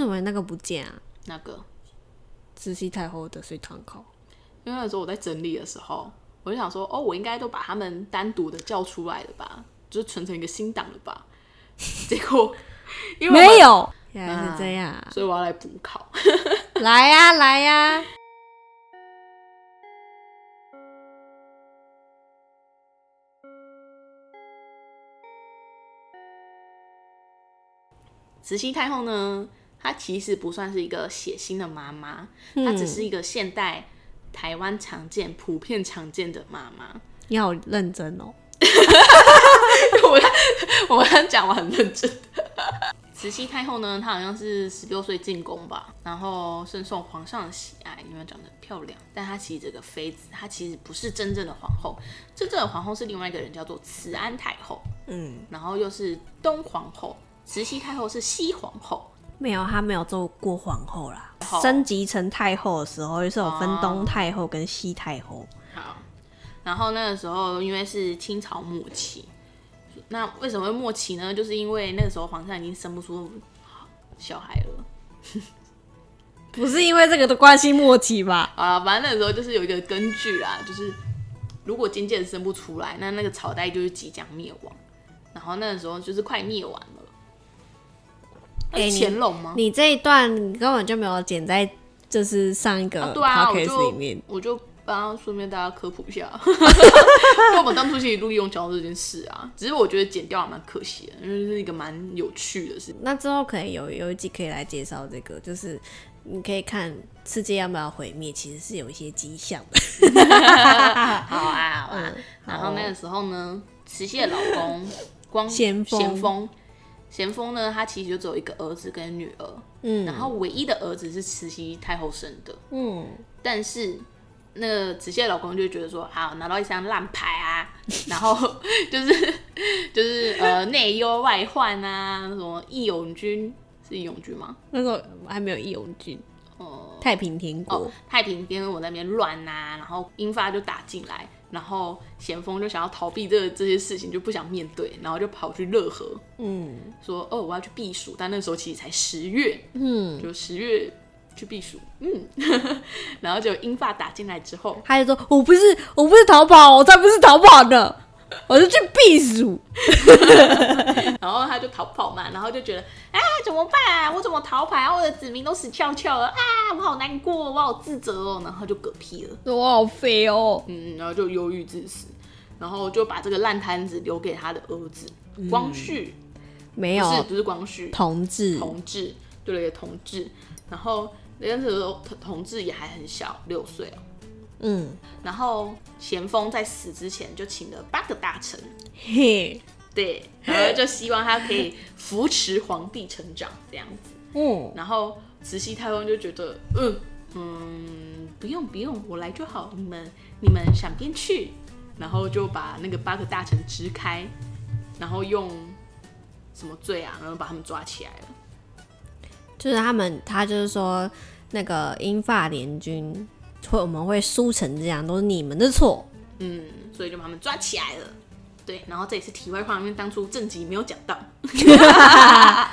什么那个不见啊？那个，慈禧太后的水堂考，因为那时候我在整理的时候，我就想说，哦，我应该都把他们单独的叫出来了吧，就是存成一个新档了吧。结果因为没，有，原来是这样啊。所以我要来补考。来呀、来呀、慈禧太后呢，她其实不算是一个血腥的妈妈，她只是一个现代台湾常见、普遍常见的妈妈。你好认真哦。我我刚讲我很认真。慈禧太后呢，她好像是十六岁进宫吧，然后深受皇上的喜爱，因为长得很漂亮。但她其实这个妃子，她其实不是真正的皇后，真正的皇后是另外一个人，叫做慈安太后，嗯，然后又是东皇后。慈禧太后是西皇后，没有，她没有做过皇后啦。好升级成太后的时候，就是有分哦东太后跟西太后。好，然后那个时候因为是清朝末期，那为什么会末期呢？就是因为那个时候皇上已经生不出小孩了。不是因为这个的关系末期吧？啊，反正那个时候就是有一个根据啦，就是如果经渐生不出来，那那个朝代就是即将灭亡。然后那个时候就是快灭亡了。乾隆吗？你这一段你根本就没有剪在就是上一个啊对啊，我 podcast 就里面。我就帮顺便大家科普一下，因为我们当初其实录用讲到这件事啊，只是我觉得剪掉还蛮可惜的，因为是一个蛮有趣的事。那之后可以有有一集可以来介绍这个，就是你可以看世界要不要毁灭，其实是有一些迹象的。好啊，好啊。嗯然后那个时候呢，慈禧的老公光咸丰咸丰，呢，他其实就只有一个儿子跟女儿，嗯。然后唯一的儿子是慈禧太后生的，嗯，但是那个慈禧的老公就觉得说，好拿到一张烂牌啊，然后 就是就是呃内忧外患啊，什么义勇军是义勇军吗？那时候还没有义勇军，哦、太平天国。哦，太平天国那边乱呐，然后英法就打进来，然后咸丰就想要逃避这这些事情，就不想面对，然后就跑去乐和，嗯。说哦我要去避暑，但那时候其实才十月，嗯，就十月去避暑，嗯，然后就英法打进来之后，他就说：“我不是，我不是逃跑，我才不是逃跑呢，我是去避暑。然后他就逃跑嘛，然后就觉得啊怎么办啊，我怎么逃跑啊，我的子民都死翘翘了啊，我好难过，我好自责哦，然后就嗝屁了。”我好肥哦。嗯，然后就忧郁致死，然后就把这个烂摊子留给他的儿子光绪，没有不是不是光绪，同志，同治，对了，一个同治，然后那时候同同治也还很小，六岁哦。嗯，然后咸丰在死之前就请了八个大臣，嘿，对，然后就希望他可以扶持皇帝成长这样子。嗯，然后慈禧太后就觉得，嗯嗯，不用不用，我来就好，你们你们闪边去，然后就把那个八个大臣支开，然后用什么罪啊，然后把他们抓起来了。就是他们，他就是说那个英法联军会我们会输成这样，都是你们的错。嗯，所以就把他们抓起来了。对，然后这也是题外话，因为当初正集没有讲到。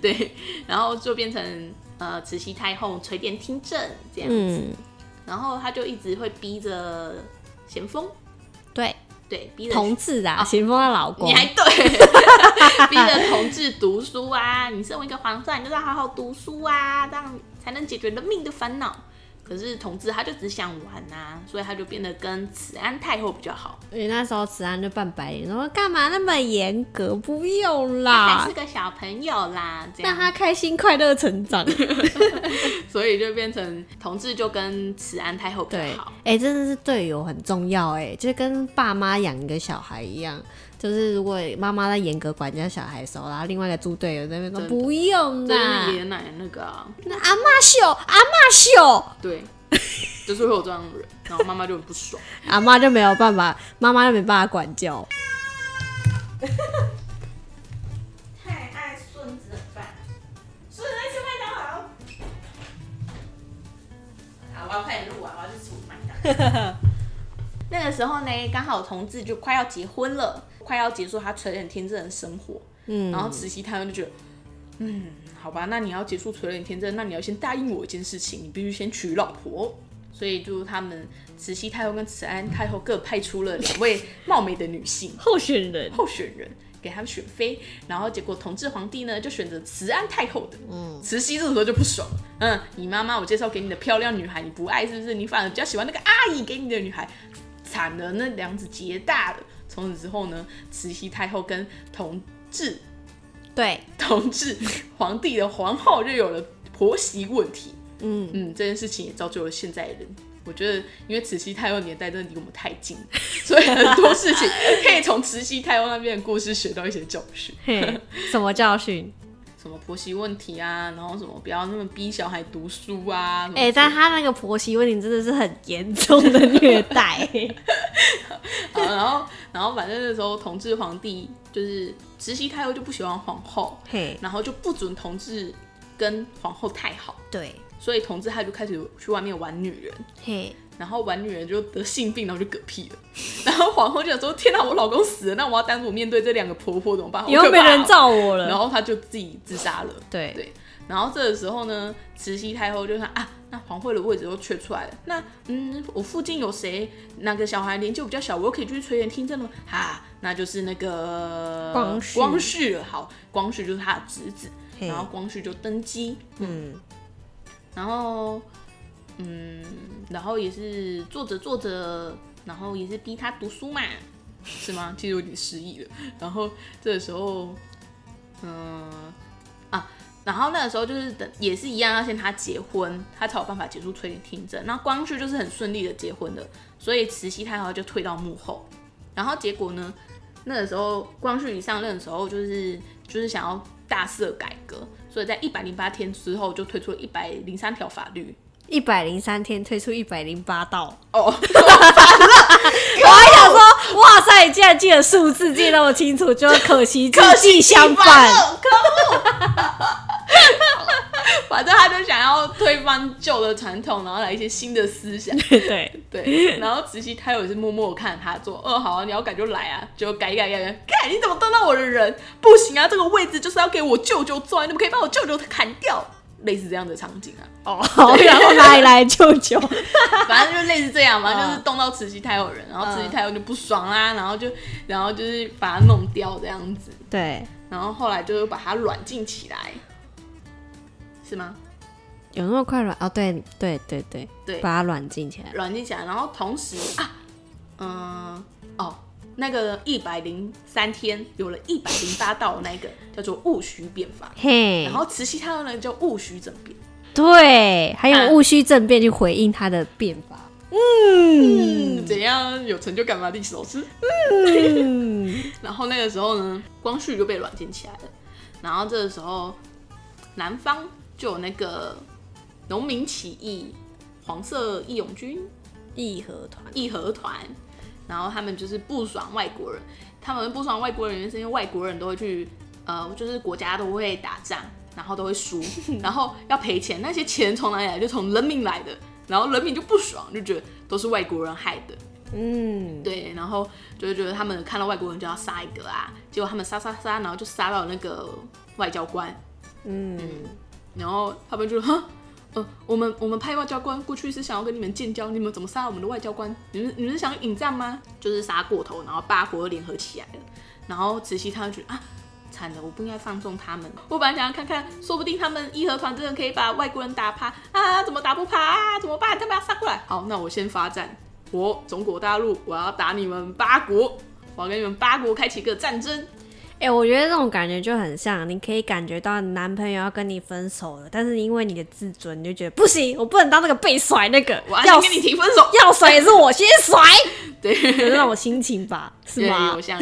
对，然后就变成呃慈禧太后垂帘听政这样子，嗯，然后他就一直会逼着咸丰，对，对，逼着同志啊，咸丰的老公你，还对，逼着同志读书啊！你身为一个皇上，你就是要好好读书啊，这样才能解决人命的烦恼。可是同志他就只想玩呐、所以他就变得跟慈安太后比较好，因为那时候慈安就扮白脸，说干嘛那么严格？不用啦还啦是，个小朋友啦，这样，让他开心快乐成长。所以就变成同志就跟慈安太后比较好。，哎、真的是队友很重要哎，就跟爸妈养一个小孩一样。就是如果妈妈在严格管教小孩的时候，然后另外一个猪队友在那边说不用这就是啦爷，爷奶奶那个啊，那阿妈秀，阿妈秀，对，就是会有这样的人，然后妈妈就很不爽。阿妈就没有办法，妈妈就没办法管教。太爱孙子了吧？孙子爱吃麦当劳。好，我要快点录完，我要去煮麦当劳。那个时候呢，刚好同志就快要结婚了，快要结束他垂帘听政的生活。嗯然后慈禧太后就觉得，嗯，好吧，那你要结束垂帘听政，那你要先答应我一件事情，你必须先娶老婆。所以就是他们慈禧太后跟慈安太后各派出了两位貌美的女性候选人，候选人。给他们选妃，然后结果同治皇帝呢就选择慈安太后的，嗯，慈禧这个时候就不爽，嗯，你妈妈我介绍给你的漂亮女孩你不爱是不是？你反而比较喜欢那个阿姨给你的女孩，惨了，那梁子结大了。从此之后呢，慈禧太后跟同治，对，同治皇帝的皇后就有了婆媳问题，嗯嗯，这件事情也造就了现在的人。我觉得，因为慈禧太后年代真的离我们太近，所以很多事情可以从慈禧太后那边的故事学到一些教训。什么教训？什么婆媳问题啊？然后什么不要那么逼小孩读书啊？哎，但他那个婆媳问题真的是很严重的虐待 好。然后，然后反正那时候同治皇帝就是慈禧太后就不喜欢皇后，然后就不准同治跟皇后太好。对。所以同治他就开始去外面玩女人，嘿，然后玩女人就得性病，然后就嗝屁了。然后皇后就想说：“天哪，我老公死了，那我要单独面对这两个婆婆怎么办？以后没人罩我了。”然后她就自己自杀了。对对。然后这个时候呢，慈禧太后就说：“啊，那皇后的位置都缺出来了。那嗯，我附近有谁？哪个小孩年纪比较小，我又可以去垂帘听政了？哈，那就是那个光绪。光绪。好，光绪就是他的侄子。然后光绪就登基。嗯。然后，嗯，然后也是做着做着，然后也是逼他读书嘛，是吗？其实有点失忆了。然后这个时候，嗯啊，然后那个时候就是等也是一样，要先他结婚，他才有办法结束催眠听政。那光绪就是很顺利的结婚的，所以慈禧太后就退到幕后。然后结果呢，那个时候光绪一上任的时候，就是就是想要大肆改革。所以在一百零八天之后，就推出了一百零三条法律。一百零三天推出一百零八道哦，我还想说，哇塞，你竟然记得数字记得那么清楚，就可惜可惜相反。可 恶反正他就想要推翻旧的传统，然后来一些新的思想。对对，然后慈禧太后也是默默看着他做。哦，好啊，你要改就来啊，就改一改改改。看你怎么当到我的人？不行啊，这个位置就是要给我舅舅坐，你们可以把我舅舅砍掉。类似这样的场景啊。哦，然后哪里来舅舅？反正就类似这样嘛，就是动到慈禧太后人，然后慈禧太后就不爽啦，然后就然后就是把它弄掉这样子。对，然后后来就把它软禁起来。是吗？有那么快软？哦，对对对对对，把它软禁起来，软禁起来。然后同时啊，嗯，哦，那个一百零三天有了一百零八道那个叫做戊戌变法，嘿。然后慈禧太后呢叫戊戌政变，对，还有戊戌政变去回应他的变法。嗯，怎样有成就感吗？历史老师。嗯。然后那个时候呢，光绪就被软禁起来了。然后这个时候，南方。就有那个农民起义，黄色义勇军义和团，义和团，然后他们就是不爽外国人，他们不爽外国人是因为外国人都会去，呃，就是国家都会打仗，然后都会输，然后要赔钱，那些钱从哪里来？就从人民来的，然后人民就不爽，就觉得都是外国人害的，嗯，对，然后就是觉得他们看到外国人就要杀一个啊，结果他们杀杀杀，然后就杀到那个外交官，嗯。然后他们就说：“ 呃，我们我们派外交官过去是想要跟你们建交，你们怎么杀我们的外交官？你们你们是想引战吗？就是杀过头，然后八国联合起来了。然后慈禧他就觉得啊，惨了，我不应该放纵他们。我本来想要看看，说不定他们义和团真的可以把外国人打趴啊？怎么打不趴啊？怎么办？他们要杀过来。好，那我先发战，我中国大陆，我要打你们八国，我要跟你们八国开启一个战争。”哎，我觉得这种感觉就很像，你可以感觉到男朋友要跟你分手了，但是因为你的自尊，你就觉得不行，我不能当那个被甩那个，我要跟你提分手，要甩也是我先甩，对，是那种心情吧，是吗？有像。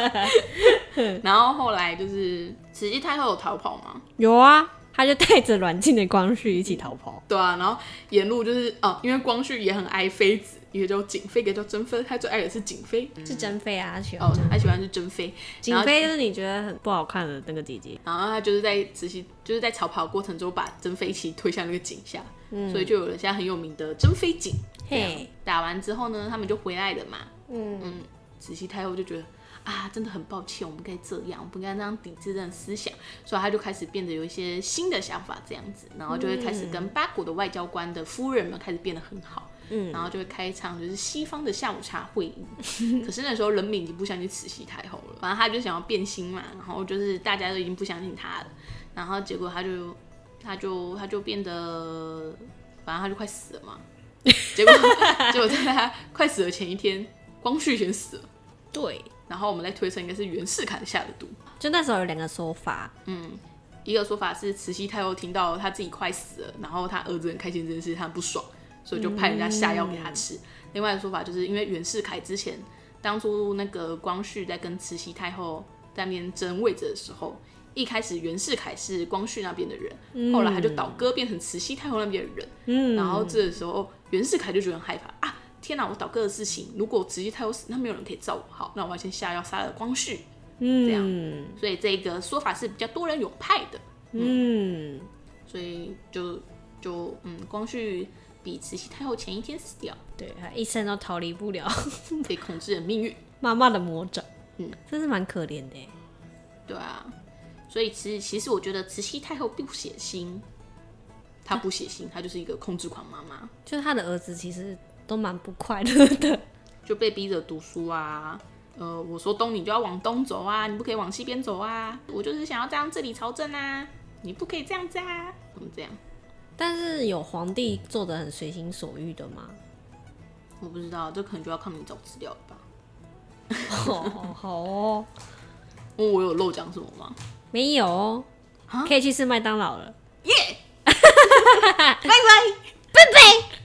然后后来就是慈禧太后有逃跑吗？有啊，他就带着软禁的光绪一起逃跑。对啊，然后沿路就是哦，因为光绪也很爱妃子。一个叫景妃，一个叫珍妃。他最爱的是景妃，是珍妃啊，他喜欢。哦，他喜欢是珍妃。景妃就是你觉得很不好看的那个姐姐。然后他就是在慈禧，就是在逃跑过程中把珍妃一起推向那个井下，所以就有了现在很有名的珍妃井。嘿，打完之后呢，他们就回来了嘛。嗯嗯，慈禧太后就觉得啊，真的很抱歉，我们该这样，我们不该那样抵制这种思想，所以他就开始变得有一些新的想法这样子，然后就会开始跟八国的外交官的夫人们开始变得很好。嗯，然后就会开一场就是西方的下午茶会议。可是那时候人民已经不相信慈禧太后了，反正他就想要变心嘛，然后就是大家都已经不相信他了，然后结果他就他就他就变得，反正他就快死了嘛。结果结果在他快死的前一天，光绪先死了。对，然后我们在推测应该是袁世凯下的毒。就那时候有两个说法，嗯，一个说法是慈禧太后听到她自己快死了，然后她儿子很开心这件事，他很不爽。所以就派人家下药给他吃。另外的说法就是因为袁世凯之前当初那个光绪在跟慈禧太后在那边争位置的时候，一开始袁世凯是光绪那边的人，后来他就倒戈变成慈禧太后那边的人。嗯，然后这时候袁世凯就觉得很害怕啊！天哪，我倒戈的事情，如果慈禧太后死，那没有人可以照顾好，那我要先下药杀了光绪。嗯，这样，所以这个说法是比较多人有派的。嗯，所以就就嗯，光绪。比慈禧太后前一天死掉，对，他一生都逃离不了 被控制的命运，妈妈的魔掌，嗯，真是蛮可怜的。对啊，所以其实其实我觉得慈禧太后并不血腥，她不血腥，她就是一个控制狂妈妈。就是她的儿子其实都蛮不快乐的，就被逼着读书啊，呃，我说东你就要往东走啊，你不可以往西边走啊，我就是想要这样治理朝政啊，你不可以这样子啊，怎么这样？但是有皇帝做的很随心所欲的吗？我不知道，这可能就要看你找资料了吧。哦，好哦。我我有漏讲什么吗？没有，可以去吃麦当劳了。耶！拜拜，拜拜。